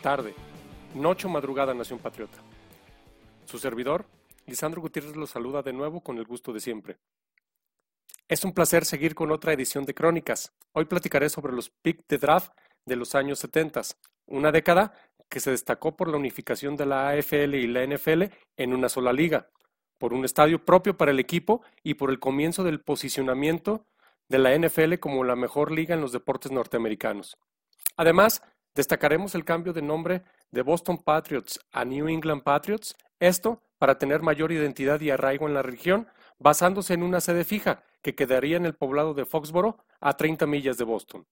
tarde, noche o madrugada, Nación Patriota. Su servidor, Lisandro Gutiérrez, los saluda de nuevo con el gusto de siempre. Es un placer seguir con otra edición de Crónicas. Hoy platicaré sobre los pick de draft de los años 70, una década que se destacó por la unificación de la AFL y la NFL en una sola liga, por un estadio propio para el equipo y por el comienzo del posicionamiento de la NFL como la mejor liga en los deportes norteamericanos. Además, Destacaremos el cambio de nombre de Boston Patriots a New England Patriots, esto para tener mayor identidad y arraigo en la región, basándose en una sede fija que quedaría en el poblado de Foxboro, a 30 millas de Boston.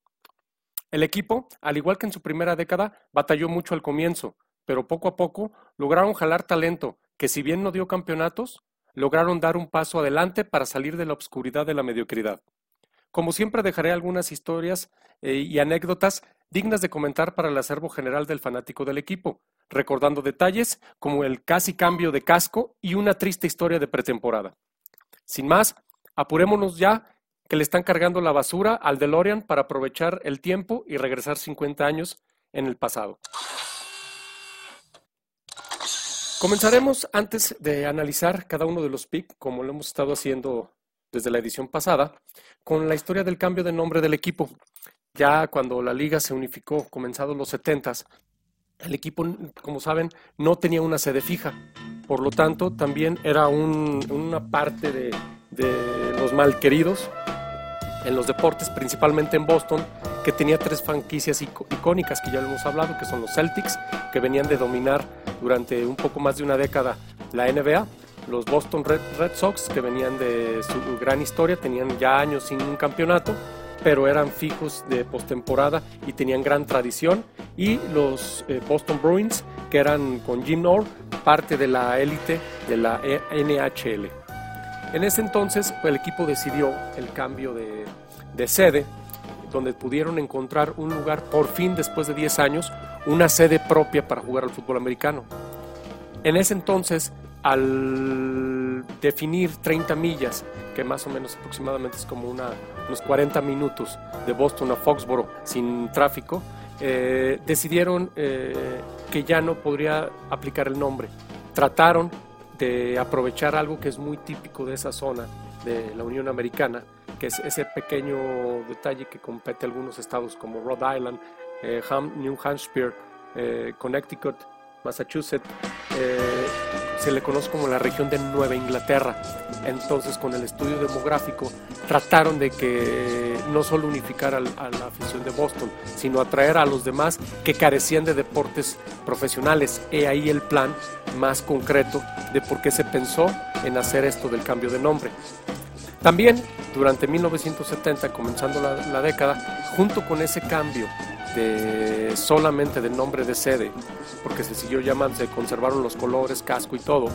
El equipo, al igual que en su primera década, batalló mucho al comienzo, pero poco a poco lograron jalar talento que si bien no dio campeonatos, lograron dar un paso adelante para salir de la obscuridad de la mediocridad. Como siempre dejaré algunas historias eh, y anécdotas dignas de comentar para el acervo general del fanático del equipo, recordando detalles como el casi cambio de casco y una triste historia de pretemporada. Sin más, apurémonos ya que le están cargando la basura al DeLorean para aprovechar el tiempo y regresar 50 años en el pasado. Comenzaremos antes de analizar cada uno de los PIC, como lo hemos estado haciendo desde la edición pasada, con la historia del cambio de nombre del equipo. Ya cuando la liga se unificó, comenzados los 70 el equipo, como saben, no tenía una sede fija. Por lo tanto, también era una parte de, de los malqueridos en los deportes, principalmente en Boston, que tenía tres franquicias icónicas que ya lo hemos hablado, que son los Celtics, que venían de dominar durante un poco más de una década la NBA, los Boston Red, Sox, que venían de su gran historia, tenían ya años sin un campeonato, pero eran fijos de postemporada y tenían gran tradición. Y los eh, Boston Bruins, que eran con Jim Orr, parte de la élite de la e, NHL. En ese entonces el equipo decidió el cambio de, de sede, donde pudieron encontrar un lugar, por fin después de 10 años, una sede propia para jugar al fútbol americano. En ese entonces, al definir 30 millas, que más o menos aproximadamente es como una los 40 minutos de Boston a Foxboro sin tráfico, eh, decidieron eh, que ya no podría aplicar el nombre. Trataron de aprovechar algo que es muy típico de esa zona de la Unión Americana, que es ese pequeño detalle que compete a algunos estados como Rhode Island, eh, New Hampshire, Connecticut, Massachusetts se le conoce como la región de Nueva Inglaterra. Entonces, con el estudio demográfico, trataron de que no solo unificar a la afición de Boston, sino atraer a los demás que carecían de deportes profesionales. He ahí el plan más concreto de por qué se pensó en hacer esto del cambio de nombre. También, durante 1970, comenzando la, la década, junto con ese cambio solamente del nombre de sede, porque se siguió llamando, se conservaron los colores, casco y todo,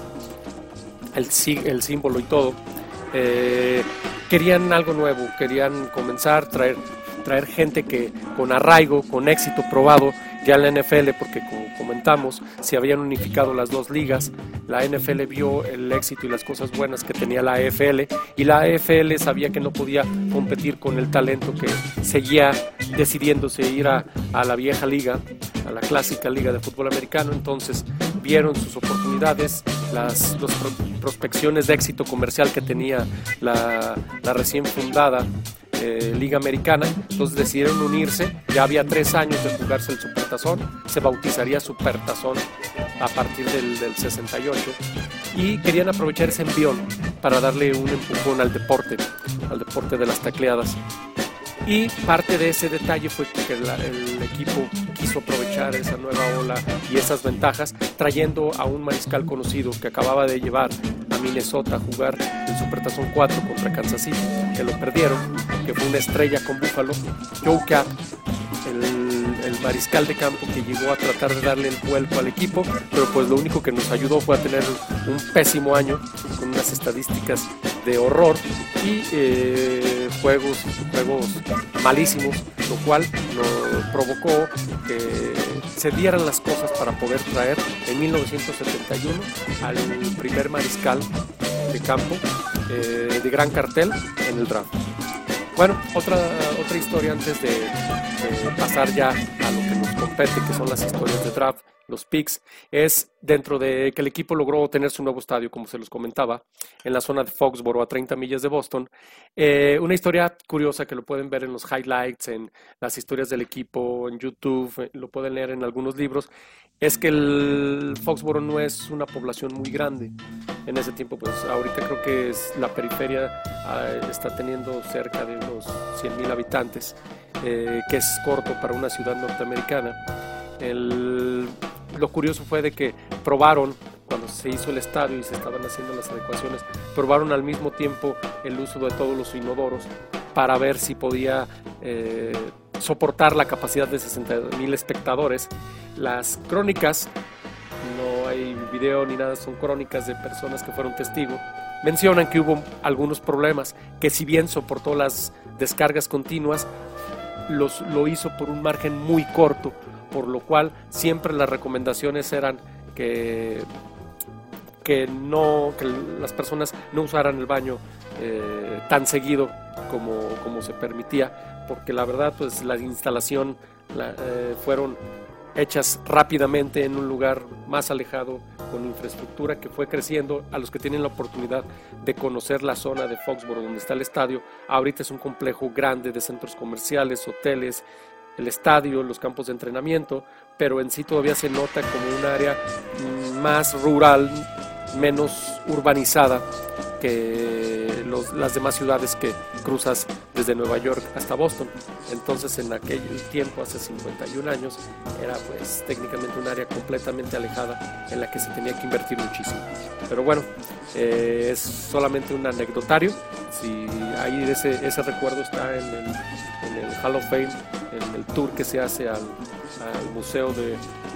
el, el símbolo y todo. Eh, querían algo nuevo, querían comenzar, traer, traer gente que con arraigo, con éxito probado, ya la NFL, porque como comentamos, se habían unificado las dos ligas, la NFL vio el éxito y las cosas buenas que tenía la AFL y la AFL sabía que no podía competir con el talento que seguía decidiéndose ir a, la vieja liga, a la clásica liga de fútbol americano, entonces vieron sus oportunidades, las, prospecciones de éxito comercial que tenía la, recién fundada eh, Liga Americana, entonces decidieron unirse, ya había tres años de jugarse el Se bautizaría Supertazón a partir del, del 68 y querían aprovechar ese envión para darle un empujón al deporte, al deporte de las tacleadas. Y parte de ese detalle fue que el equipo quiso aprovechar esa nueva ola y esas ventajas, trayendo a un mariscal conocido que acababa de llevar a Minnesota a jugar el Supertazón 4 contra Kansas City, que lo perdieron, que fue una estrella con Buffalo, Joe Cap, el mariscal de campo que llegó a tratar de darle el vuelco al equipo, pero pues lo único que nos ayudó fue a tener un pésimo año con unas estadísticas de horror y eh, juegos, juegos malísimos, lo cual nos provocó que se dieran las cosas para poder traer en 1971 al primer mariscal de campo eh, de gran cartel en el draft. Bueno, otra, otra historia antes de pasar ya a lo que nos compete, que son las historias de draft los picks, es dentro de que el equipo logró tener su nuevo estadio, como se los comentaba, en la zona de Foxboro, a 30 millas de Boston. Eh, una historia curiosa que lo pueden ver en los highlights, en las historias del equipo, en YouTube, eh, lo pueden leer en algunos libros, es que el Foxboro no es una población muy grande. En ese tiempo, pues ahorita creo que es, la periferia ah, está teniendo cerca de unos 100.000 habitantes, eh, que es corto para una ciudad norteamericana. El lo curioso fue de que probaron, cuando se hizo el estadio y se estaban haciendo las adecuaciones, probaron al mismo tiempo el uso de todos los inodoros para ver si podía eh, soportar la capacidad de 60 mil espectadores. Las crónicas, no hay video ni nada, son crónicas de personas que fueron testigos, mencionan que hubo algunos problemas, que si bien soportó las descargas continuas, los, lo hizo por un margen muy corto por lo cual siempre las recomendaciones eran que, que, no, que las personas no usaran el baño eh, tan seguido como, como, se permitía, porque la verdad pues la instalación eh, fueron hechas rápidamente en un lugar más alejado con infraestructura que fue creciendo. A los que tienen la oportunidad de conocer la zona de Foxboro donde está el estadio, ahorita es un complejo grande de centros comerciales, hoteles el estadio, los campos de entrenamiento, pero en sí todavía se nota como un área más rural, menos urbanizada que las demás ciudades que cruzas desde Nueva York hasta Boston. Entonces en aquel tiempo, hace 51 años, era pues técnicamente un área completamente alejada en la que se tenía que invertir muchísimo. Pero bueno, eh, es solamente un anecdotario. Si ahí ese, recuerdo está en el, en el Hall of Fame en el tour que se hace al, museo de,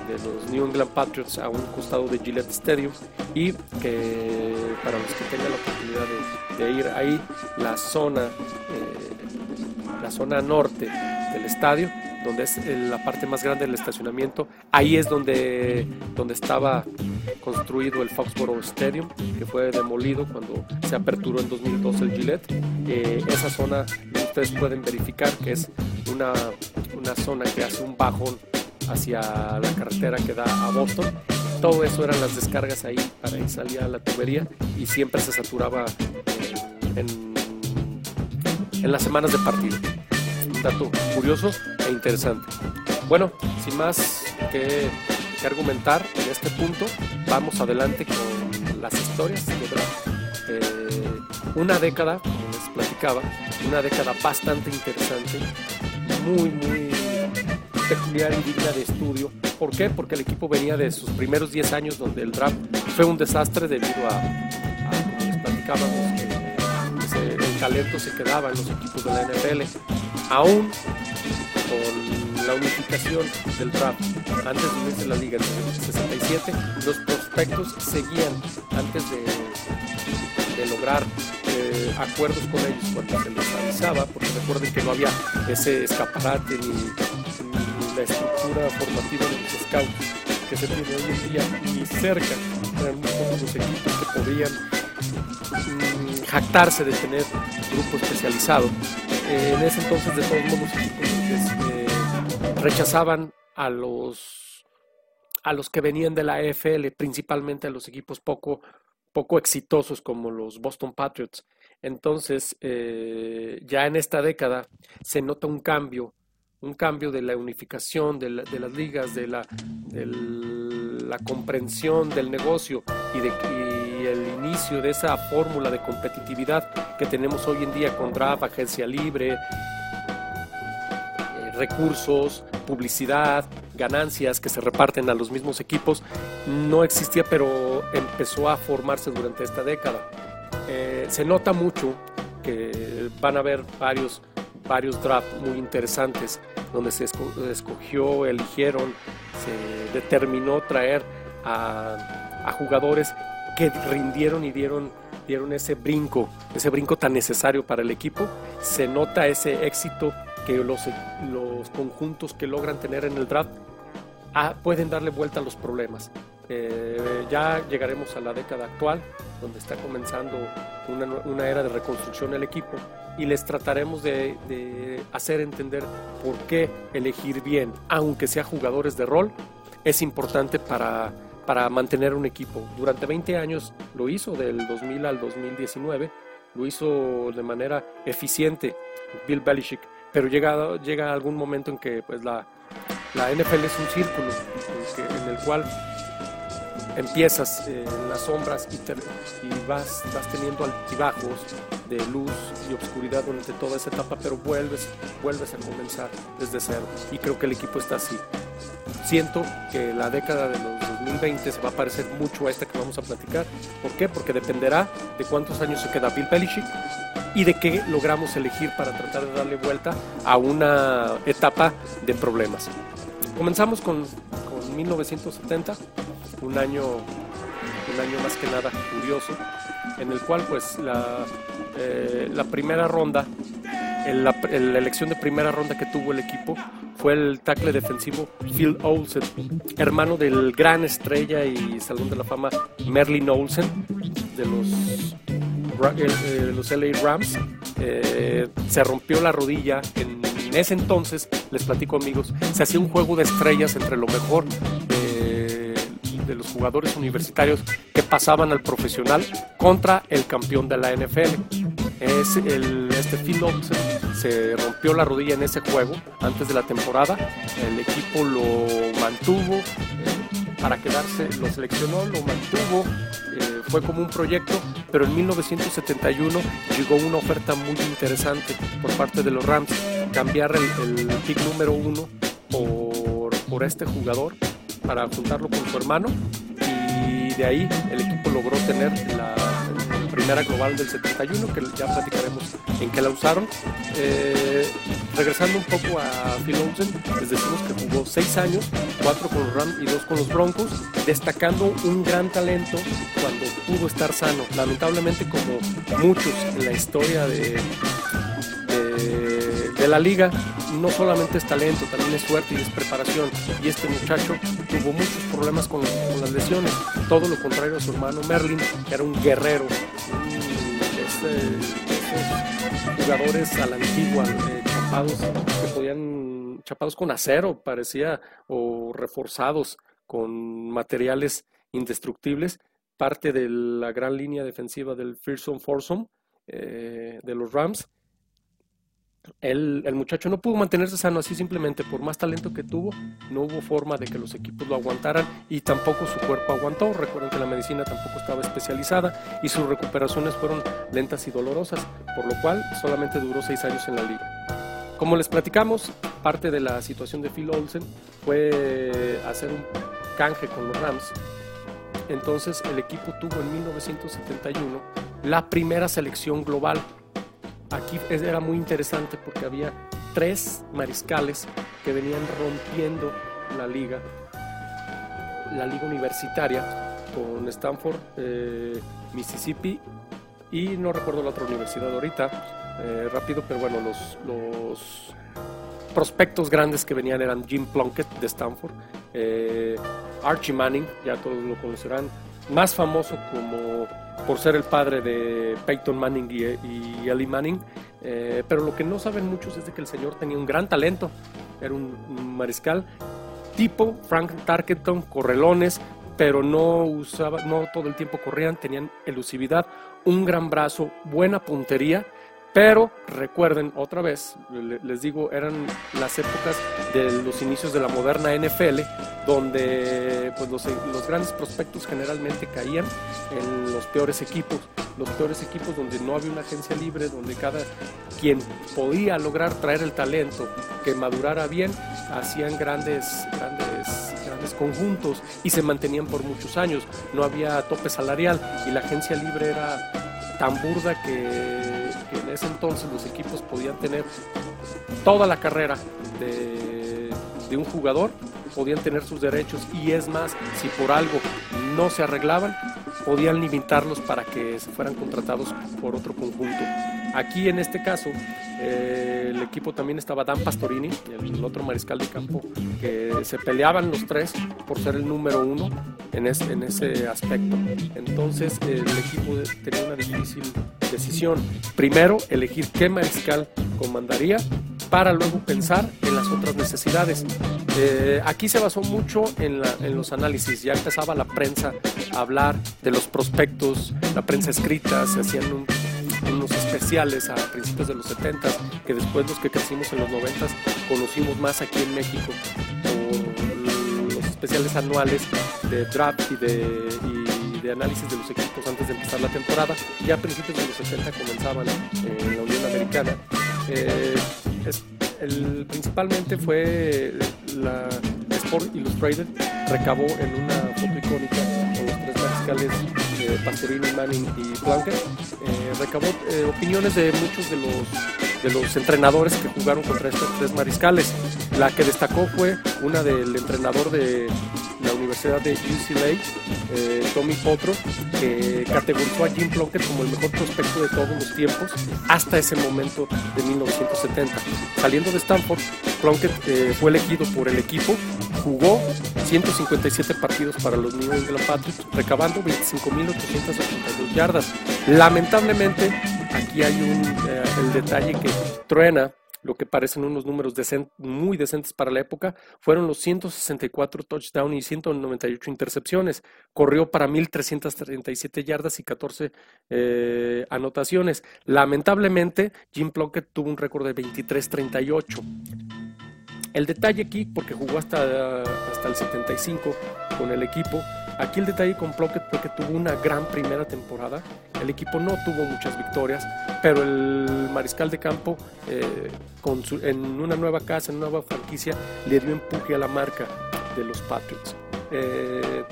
los New England Patriots a un costado de Gillette Stadium y que para los que tengan la oportunidad de, ir ahí, la zona, eh, la zona norte del estadio, donde es la parte más grande del estacionamiento, ahí es donde, donde estaba construido el Foxborough Stadium, que fue demolido cuando se aperturó en 2012 el Gillette. Eh, esa zona ustedes pueden verificar que es una, una zona que hace un bajón hacia la carretera que da a Boston. Todo eso eran las descargas ahí para ir salir a la tubería y siempre se saturaba en, en las semanas de partido. Un dato curioso e interesante. Bueno, sin más que, que argumentar en este punto, vamos adelante con las historias de eh, una década, platicaba, una década bastante interesante, muy, muy peculiar y digna de estudio. ¿Por qué? Porque el equipo venía de sus primeros 10 años donde el draft fue un desastre debido a, como les platicábamos, que el talento se quedaba en los equipos de la NFL. Aún con la unificación del draft antes de a la liga en el 67, los prospectos seguían antes de, de lograr eh, acuerdos con ellos cuando se les porque recuerden que no había ese escaparate ni, la estructura formativa de los scouts que se tiene hoy en día, ni cerca eran muy pocos los equipos que podían mm, jactarse de tener grupo especializado. Eh, en ese entonces, de todos modos, equipos eh, rechazaban a los a los que venían de la EFL, principalmente a los equipos poco poco exitosos como los Boston Patriots. Entonces, eh, ya en esta década se nota un cambio, un cambio de la unificación de, las ligas, de la, comprensión del negocio y, de, y el inicio de esa fórmula de competitividad que tenemos hoy en día con draft, agencia libre, recursos, publicidad, ganancias que se reparten a los mismos equipos, no existía, pero empezó a formarse durante esta década. Eh, se nota mucho que van a haber varios, varios drafts muy interesantes, donde se escogió, eligieron, se determinó traer a, a jugadores que rindieron y dieron, dieron ese brinco, ese brinco tan necesario para el equipo. Se nota ese éxito que los, los conjuntos que logran tener en el draft ah, pueden darle vuelta a los problemas. Eh, ya llegaremos a la década actual, donde está comenzando una, una era de reconstrucción del equipo, y les trataremos de, de, hacer entender por qué elegir bien, aunque sea jugadores de rol, es importante para para mantener un equipo. Durante 20 años lo hizo, del 2000 al 2019, lo hizo de manera eficiente Bill Belichick, pero llega, llega algún momento en que pues, la, la NFL es un círculo en, el cual empiezas en las sombras y, y, vas, vas teniendo altibajos de luz y oscuridad durante toda esa etapa, pero vuelves, vuelves a comenzar desde cero. Y creo que el equipo está así. Siento que la década de los 2020 se va a parecer mucho a esta que vamos a platicar. ¿Por qué? Porque dependerá de cuántos años se queda Bill Belichick y de qué logramos elegir para tratar de darle vuelta a una etapa de problemas. Comenzamos con, con 1970, un año, un año más que nada curioso, en el cual pues la, eh, primera ronda, la, elección de primera ronda que tuvo el equipo fue el tackle defensivo Phil Olsen, hermano del gran estrella y salón de la fama Merlin Olsen de los, eh, los LA Rams. Eh, se rompió la rodilla en ese entonces, les platico amigos, se hacía un juego de estrellas entre lo mejor de, los jugadores universitarios que pasaban al profesional contra el campeón de la NFL este Phil se rompió la rodilla en ese juego antes de la temporada. El equipo lo mantuvo eh, para quedarse, lo seleccionó, lo mantuvo, eh, fue como un proyecto, pero en 1971 llegó una oferta muy interesante por parte de los Rams, cambiar el, pick número uno por, por este jugador para juntarlo con su hermano y de ahí el equipo logró tener la primera global del 71, que ya platicaremos en qué la usaron. Eh, regresando un poco a Phil Olsen, les decimos que jugó seis años, cuatro con los Rams y dos con los Broncos, destacando un gran talento cuando pudo estar sano. Lamentablemente, como muchos en la historia de, de, la liga, no solamente es talento, también es suerte y es preparación. Y este muchacho tuvo muchos problemas con, con las lesiones, todo lo contrario a su hermano Merlin, que era un guerrero, esos jugadores a la antigua, eh, chapados, que podían, chapados con acero, parecía, o reforzados con materiales indestructibles, parte de la gran línea defensiva del Fearsome Foursome eh, de los Rams, el, muchacho no pudo mantenerse sano así simplemente por más talento que tuvo, no hubo forma de que los equipos lo aguantaran y tampoco su cuerpo aguantó. Recuerden que la medicina tampoco estaba especializada y sus recuperaciones fueron lentas y dolorosas, por lo cual solamente duró seis años en la liga. Como les platicamos, parte de la situación de Phil Olsen fue hacer un canje con los Rams. Entonces el equipo tuvo en 1971 la primera selección global aquí era muy interesante porque había tres mariscales que venían rompiendo la liga, la liga universitaria con Stanford, eh, Mississippi y no recuerdo la otra universidad ahorita, eh, rápido, pero bueno, los, los prospectos grandes que venían eran Jim Plunkett de Stanford, eh, Archie Manning, ya todos lo conocerán, más famoso como por ser el padre de Peyton Manning y, y Ellie Manning, eh, pero lo que no saben muchos es de que el señor tenía un gran talento, era un, mariscal tipo Frank Tarkenton, correlones, pero no usaba, no todo el tiempo corrían, tenían elusividad, un gran brazo, buena puntería pero recuerden otra vez, les digo, eran las épocas de los inicios de la moderna NFL, donde pues, los, los, grandes prospectos generalmente caían en los peores equipos, los peores equipos donde no había una agencia libre, donde cada quien podía lograr traer el talento que madurara bien, hacían grandes, grandes, grandes conjuntos y se mantenían por muchos años. No había tope salarial y la agencia libre era tan burda que, ese entonces los equipos podían tener toda la carrera de de un jugador, podían tener sus derechos y es más, si por algo no se arreglaban, podían limitarlos para que se fueran contratados por otro conjunto. Aquí en este caso, eh, el equipo también estaba Dan Pastorini, el, otro mariscal de campo, que se peleaban los tres por ser el número uno en, en ese aspecto. Entonces el equipo tenía una difícil decisión. Primero, elegir qué mariscal comandaría para luego pensar en las otras necesidades. Eh, aquí se basó mucho en, los análisis, ya empezaba la prensa a hablar de los prospectos, la prensa escrita, se hacían unos especiales a principios de los 70, que después los que crecimos en los 90 conocimos más aquí en México, los especiales anuales de draft y de, análisis de los equipos antes de empezar la temporada. Ya a principios de los 70 comenzaban en la Unión Americana. Eh, principalmente fue la Sport Illustrated, recabó en una foto icónica con los tres mariscales eh, Pastorini, Manning y Plunkett, eh, recabó eh, opiniones de muchos de los, de los entrenadores que jugaron contra estos tres mariscales. La que destacó fue una del entrenador de la Universidad de UCLA, eh, Tommy Potro, que categorizó a Jim Plunkett como el mejor prospecto de todos los tiempos hasta ese momento de 1970. Saliendo de Stanford, Plunkett eh, fue elegido por el equipo, jugó 157 partidos para los New England Patriots, recabando 25.882 yardas. Lamentablemente, aquí hay un, eh, el detalle que truena lo que parecen unos números muy decentes para la época, fueron los 164 touchdowns y 198 intercepciones. Corrió para 1.337 yardas y 14 eh, anotaciones. Lamentablemente, Jim Plunkett tuvo un récord de 23-38. El detalle aquí, porque jugó hasta, hasta el 75 con el equipo, Aquí el detalle con Plunkett fue que tuvo una gran primera temporada. El equipo no tuvo muchas victorias, pero el mariscal de campo eh, en una nueva casa, en una nueva franquicia, le dio empuje a la marca de los Patriots. Eh,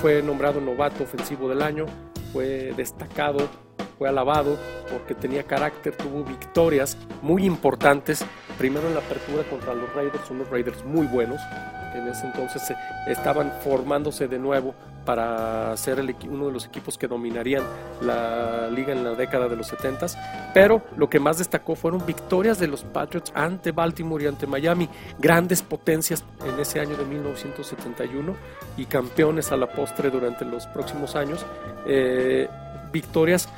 fue nombrado novato ofensivo del año, fue destacado, fue alabado porque tenía carácter, tuvo victorias muy importantes. Primero en la apertura contra los Raiders, unos Raiders muy buenos. En ese entonces eh, estaban formándose de nuevo para ser uno de los equipos que dominarían la liga en la década de los 70, pero lo que más destacó fueron victorias de los Patriots ante Baltimore y ante Miami, grandes potencias en ese año de 1971 y campeones a la postre durante los próximos años, eh, victorias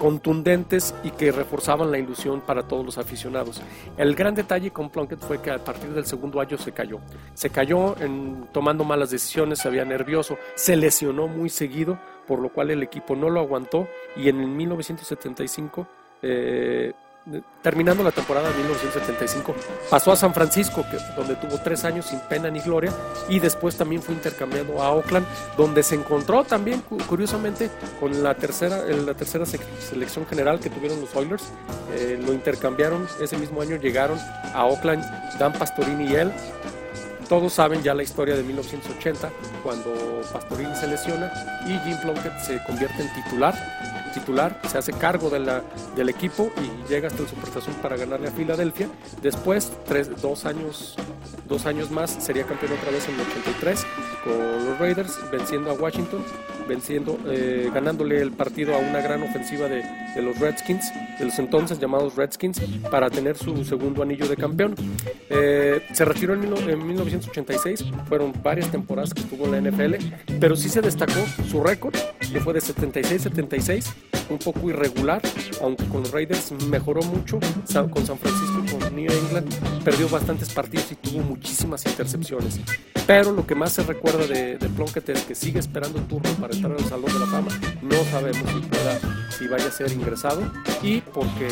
contundentes y que reforzaban la ilusión para todos los aficionados. El gran detalle con Plunkett fue que a partir del segundo año se cayó. Se cayó en, tomando malas decisiones, se había nervioso, se lesionó muy seguido, por lo cual el equipo no lo aguantó y en el 1975 eh, terminando la temporada de 1975, pasó a San Francisco, donde tuvo tres años sin pena ni gloria, y después también fue intercambiado a Oakland, donde se encontró también, curiosamente, con la tercera, la tercera selección general que tuvieron los Oilers. Eh, lo intercambiaron, ese mismo año llegaron a Oakland Dan Pastorini y él, todos saben ya la historia de 1980, cuando Pastorini se lesiona y Jim Plunkett se convierte en titular. Titular, se hace cargo del equipo y llega hasta el Supertazón para ganarle a Filadelfia. Después, tres, dos, años, dos años más, sería campeón otra vez en el 83 con los Raiders, venciendo a Washington, venciendo, eh, ganándole el partido a una gran ofensiva de, de, los Redskins, de los entonces llamados Redskins, para tener su segundo anillo de campeón. Eh, se retiró en, en 19 1986. Fueron varias temporadas que estuvo en la NFL, pero sí se destacó su récord, que fue de 76-76, un poco irregular, aunque con los Raiders mejoró mucho. Con San Francisco, con New England, perdió bastantes partidos y tuvo muchísimas intercepciones. Pero lo que más se recuerda de, de Plunkett es que sigue esperando turno para entrar al Salón de la Fama. No sabemos si, pueda, vaya a ser ingresado y porque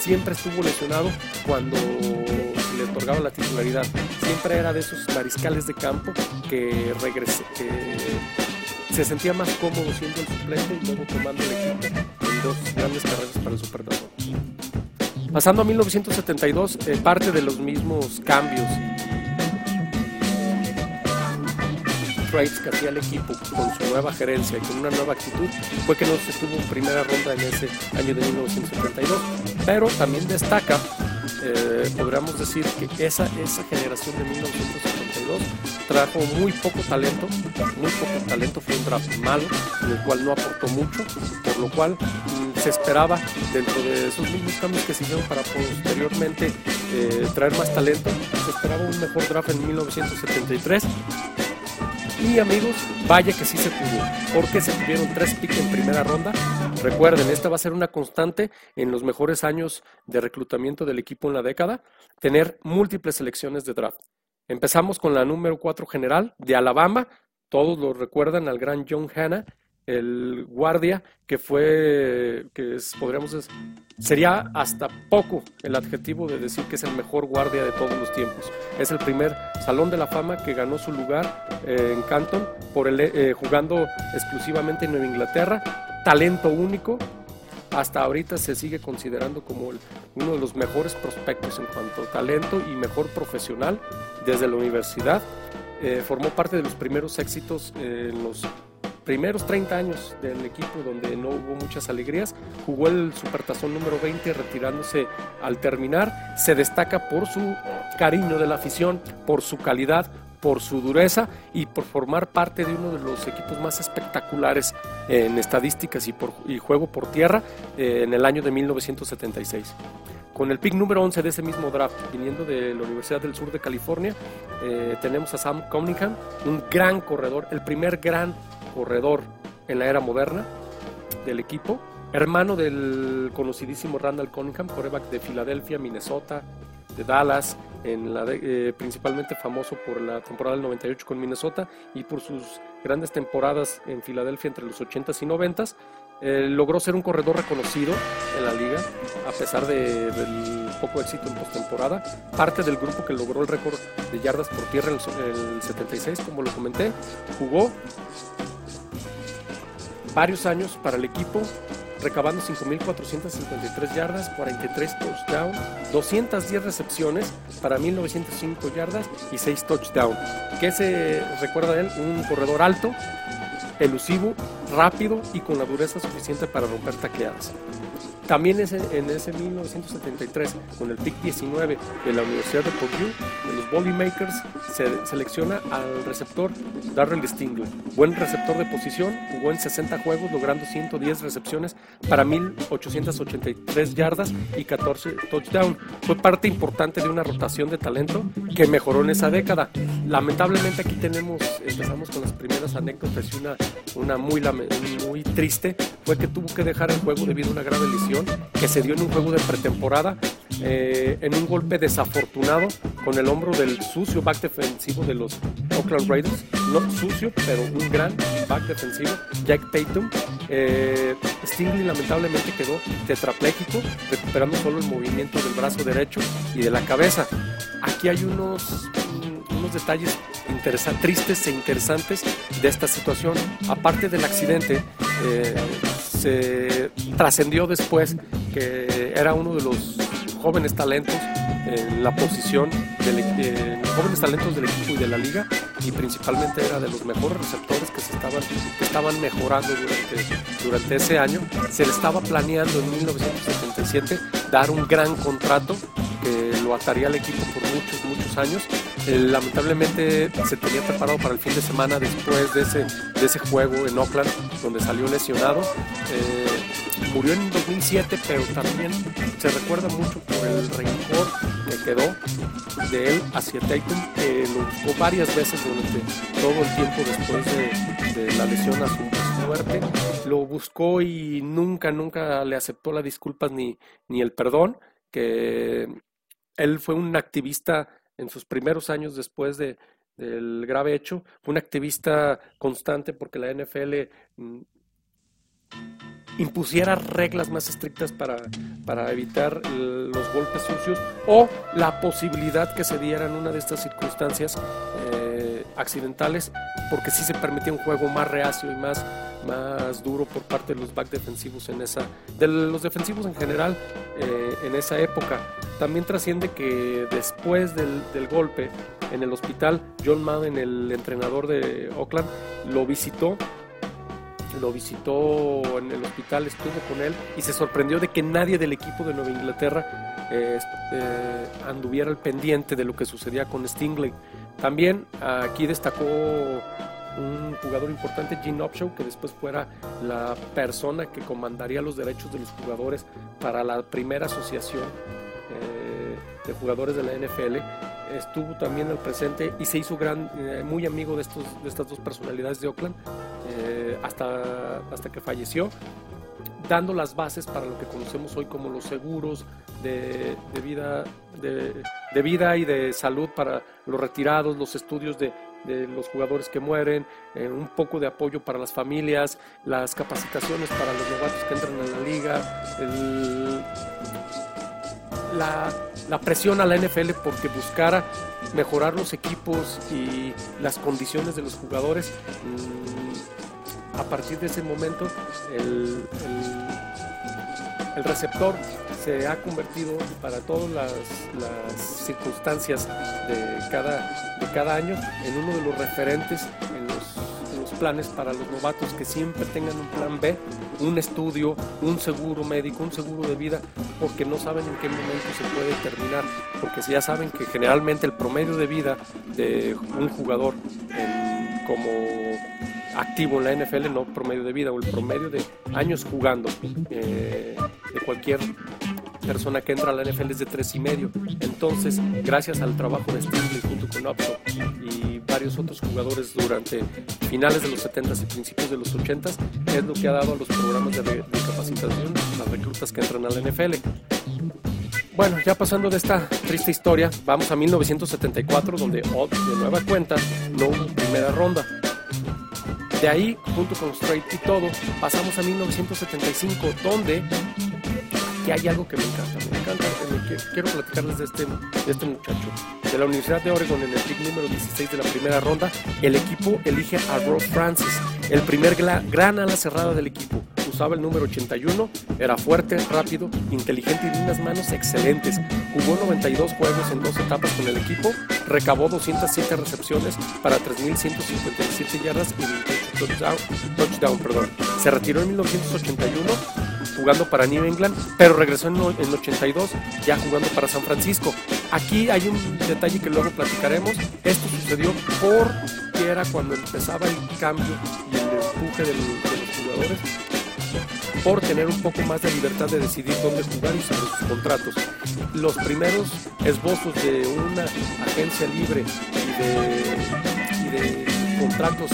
siempre estuvo lesionado cuando le otorgaba la titularidad. Siempre era de esos mariscales de campo que, regresé, que se sentía más cómodo siendo el suplente y luego tomando el equipo en dos grandes carreras para el Supertazón. Pasando a 1972, eh, parte de los mismos cambios trades que hacía el equipo con su nueva gerencia y con una nueva actitud fue que no se estuvo en primera ronda en ese año de 1972. Pero también destaca eh, podríamos decir que esa, esa generación de 1952 trajo muy poco talento, muy poco talento, fue un draft malo, en el cual no aportó mucho, por lo cual mm, se esperaba dentro de esos mismos cambios que se hicieron para posteriormente eh, traer más talento, se esperaba un mejor draft en 1973 y amigos, vaya que sí se pudo, porque se tuvieron tres picks en primera ronda. Recuerden, esta va a ser una constante en los mejores años de reclutamiento del equipo en la década, tener múltiples selecciones de draft. Empezamos con la número 4 general de Alabama, todos lo recuerdan al gran John Hanna, el guardia que fue, que podríamos decir, sería hasta poco el adjetivo de decir que es el mejor guardia de todos los tiempos. Es el primer Salón de la Fama que ganó su lugar eh, en Canton por el, eh, jugando exclusivamente en Nueva Inglaterra, talento único. Hasta ahorita se sigue considerando como uno de los mejores prospectos en cuanto a talento y mejor profesional desde la universidad. Eh, formó parte de los primeros éxitos en los primeros 30 años del equipo donde no hubo muchas alegrías, jugó el Supertazón número 20 retirándose al terminar, se destaca por su cariño de la afición, por su calidad, por su dureza y por formar parte de uno de los equipos más espectaculares en estadísticas y, por, y juego por tierra eh, en el año de 1976. Con el pick número 11 de ese mismo draft, viniendo de la Universidad del Sur de California, eh, tenemos a Sam Cunningham, un gran corredor, el primer gran corredor en la era moderna del equipo, hermano del conocidísimo Randall Cunningham, coreback de Filadelfia, Minnesota, de Dallas, en la eh, principalmente famoso por la temporada del 98 con Minnesota y por sus grandes temporadas en Filadelfia entre los 80s y 90s. Eh, logró ser un corredor reconocido en la liga, a pesar de, del poco éxito en postemporada. Parte del grupo que logró el récord de yardas por tierra en el 76, como lo comenté. Jugó varios años para el equipo, recabando 5.453 yardas, 43 touchdowns, 210 recepciones para 1.905 yardas y 6 touchdowns. ¿Qué se recuerda de él? Un corredor alto, elusivo, rápido y con la dureza suficiente para romper tacleadas. También en ese 1973, con el pick 19 de la Universidad de Purdue, de los Boilermakers, se selecciona al receptor Darrell Stingler. Buen receptor de posición, jugó en 60 juegos, logrando 110 recepciones para 1.883 yardas y 14 touchdowns. Fue parte importante de una rotación de talento que mejoró en esa década. Lamentablemente aquí tenemos, empezamos con las primeras anécdotas y una, una muy, muy triste, fue que tuvo que dejar el juego debido a una grave lesión que se dio en un juego de pretemporada, eh, en un golpe desafortunado con el hombro del sucio back defensivo de los Oakland Raiders. No sucio, pero un gran back defensivo, Jack Payton. Eh, Stingley lamentablemente quedó tetrapléjico, recuperando solo el movimiento del brazo derecho y de la cabeza. Aquí hay unos, unos detalles tristes e interesantes de esta situación. Aparte del accidente, eh, se trascendió después que era uno de los jóvenes talentos en la posición de eh, jóvenes talentos del equipo y de la liga y principalmente era de los mejores receptores que se estaban, estaban mejorando durante, durante ese año. Se le estaba planeando en 1977 dar un gran contrato que lo ataría al equipo por muchos, muchos años. Eh, lamentablemente se tenía preparado para el fin de semana después de ese, de ese juego en Oakland, donde salió lesionado. Eh, murió en 2007, pero también se recuerda mucho por el rencor que quedó de él hacia Tatum, que lo buscó varias veces durante todo el tiempo después de, de la lesión a su muerte. Lo buscó y nunca, nunca le aceptó las disculpas ni, ni el perdón, que él fue un activista en sus primeros años después de, del grave hecho, fue un activista constante porque la NFL mm, impusiera reglas más estrictas para, para evitar los golpes sucios o la posibilidad que se diera en una de estas circunstancias eh, accidentales, porque sí se permitía un juego más reacio y más, más duro por parte de los back defensivos en esa, de los defensivos en general eh, en esa época. También trasciende que después del, golpe en el hospital, John Madden, el entrenador de Oakland, lo visitó lo visitó en el hospital, estuvo con él y se sorprendió de que nadie del equipo de Nueva Inglaterra eh, eh, anduviera al pendiente de lo que sucedía con Stingley. También aquí destacó un jugador importante, Gene Upshaw, que después fuera la persona que comandaría los derechos de los jugadores para la primera asociación de jugadores de la NFL estuvo también al presente y se hizo gran, eh, muy amigo de, estos, de estas dos personalidades de Oakland eh, hasta, hasta que falleció, dando las bases para lo que conocemos hoy como los seguros de, vida, de, vida y de salud para los retirados, los estudios de, los jugadores que mueren, eh, un poco de apoyo para las familias, las capacitaciones para los novatos que entran en la liga, el, la, presión a la NFL porque buscara mejorar los equipos y las condiciones de los jugadores. Mm, a partir de ese momento, el, receptor se ha convertido para todas las, circunstancias de cada, de cada año en uno de los referentes planes para los novatos que siempre tengan un plan B un estudio, un seguro médico, un seguro de vida, porque no saben en qué momento se puede terminar, porque ya saben que generalmente el promedio de vida de un jugador como activo en la NFL, no promedio de vida, o el promedio de años jugando eh, de cualquier persona que entra a la NFL es de tres y medio. Entonces, gracias al trabajo de Steve junto con Opto y varios otros jugadores durante finales de los 70s y principios de los 80s, es lo que ha dado a los programas de, capacitación las reclutas que entran a la NFL. Bueno, ya pasando de esta triste historia, vamos a 1974, donde de nueva cuenta no hubo primera ronda. De ahí, junto con Straight y todo, pasamos a 1975, donde hay algo que me encanta, me encanta, quiero platicarles de este, de este muchacho. De la Universidad de Oregon en el pick número 16 de la primera ronda, el equipo elige a Rob Francis, el primer gran ala cerrada del equipo. Usaba el número 81, era fuerte, rápido, inteligente y de unas manos excelentes. Jugó 92 juegos en dos etapas con el equipo, recabó 207 recepciones para 3.157 yardas y 28 touchdown, perdón. Se retiró en 1981 jugando para New England, pero regresó en el 82 ya jugando para San Francisco. Aquí hay un detalle que luego platicaremos. Esto sucedió porque era cuando empezaba el cambio y el empuje de los jugadores por tener un poco más de libertad de decidir dónde jugar y sobre sus contratos. Los primeros esbozos de una agencia libre y de, contratos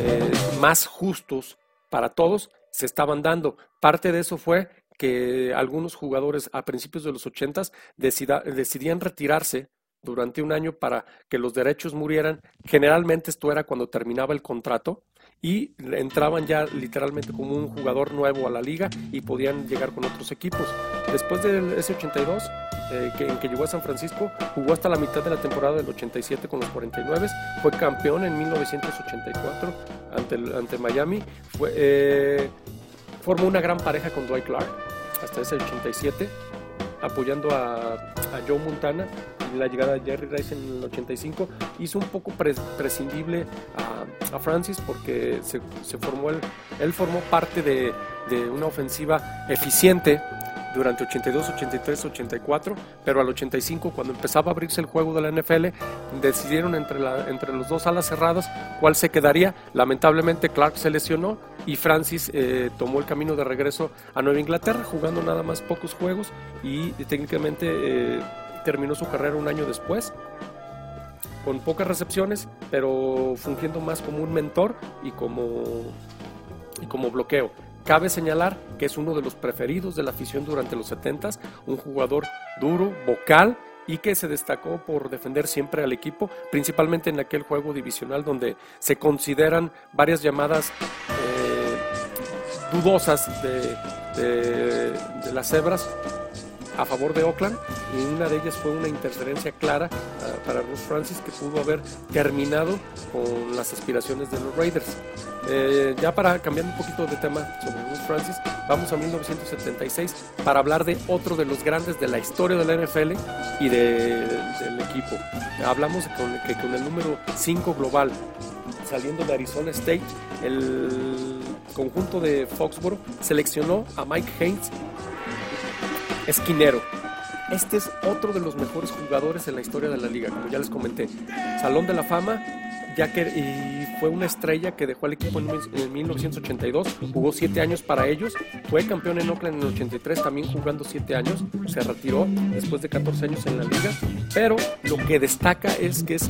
eh, más justos para todos se estaban dando. Parte de eso fue que algunos jugadores a principios de los 80 decidían retirarse durante un año para que los derechos murieran. Generalmente esto era cuando terminaba el contrato y entraban ya literalmente como un jugador nuevo a la liga y podían llegar con otros equipos. Después de ese 82, eh, que, en que llegó a San Francisco, jugó hasta la mitad de la temporada del 87 con los 49, fue campeón en 1984 ante, ante Miami, eh, formó una gran pareja con Dwight Clark hasta ese 87, apoyando a, a Joe Montana la llegada de Jerry Rice en el 85 hizo un poco prescindible a, Francis porque se, se formó él, él formó parte de una ofensiva eficiente durante 82, 83, 84, pero al 85, cuando empezaba a abrirse el juego de la NFL, decidieron entre, la, entre los dos alas cerradas cuál se quedaría. Lamentablemente Clark se lesionó y Francis eh, tomó el camino de regreso a Nueva Inglaterra, jugando nada más pocos juegos y, técnicamente eh, terminó su carrera un año después con pocas recepciones, pero fungiendo más como un mentor y como, y como bloqueo. Cabe señalar que es uno de los preferidos de la afición durante los 70 un jugador duro, vocal y que se destacó por defender siempre al equipo, principalmente en aquel juego divisional donde se consideran varias llamadas eh, dudosas de, de las cebras a favor de Oakland y una de ellas fue una interferencia clara ah, para Bruce Francis que pudo haber terminado con las aspiraciones de los Raiders. Eh, ya para cambiar un poquito de tema sobre Bruce Francis, vamos a 1976 para hablar de otro de los grandes de la historia de la NFL y del equipo. Hablamos con, que con el número 5 global saliendo de Arizona State, el conjunto de Foxborough seleccionó a Mike Haynes, esquinero. Este es otro de los mejores jugadores en la historia de la liga, como ya les comenté. Salón de la Fama, ya que y fue una estrella que dejó al equipo en, en 1982, jugó siete años para ellos, fue campeón en Oakland en el 83, también jugando siete años, se retiró después de 14 años en la liga, pero lo que destaca es que es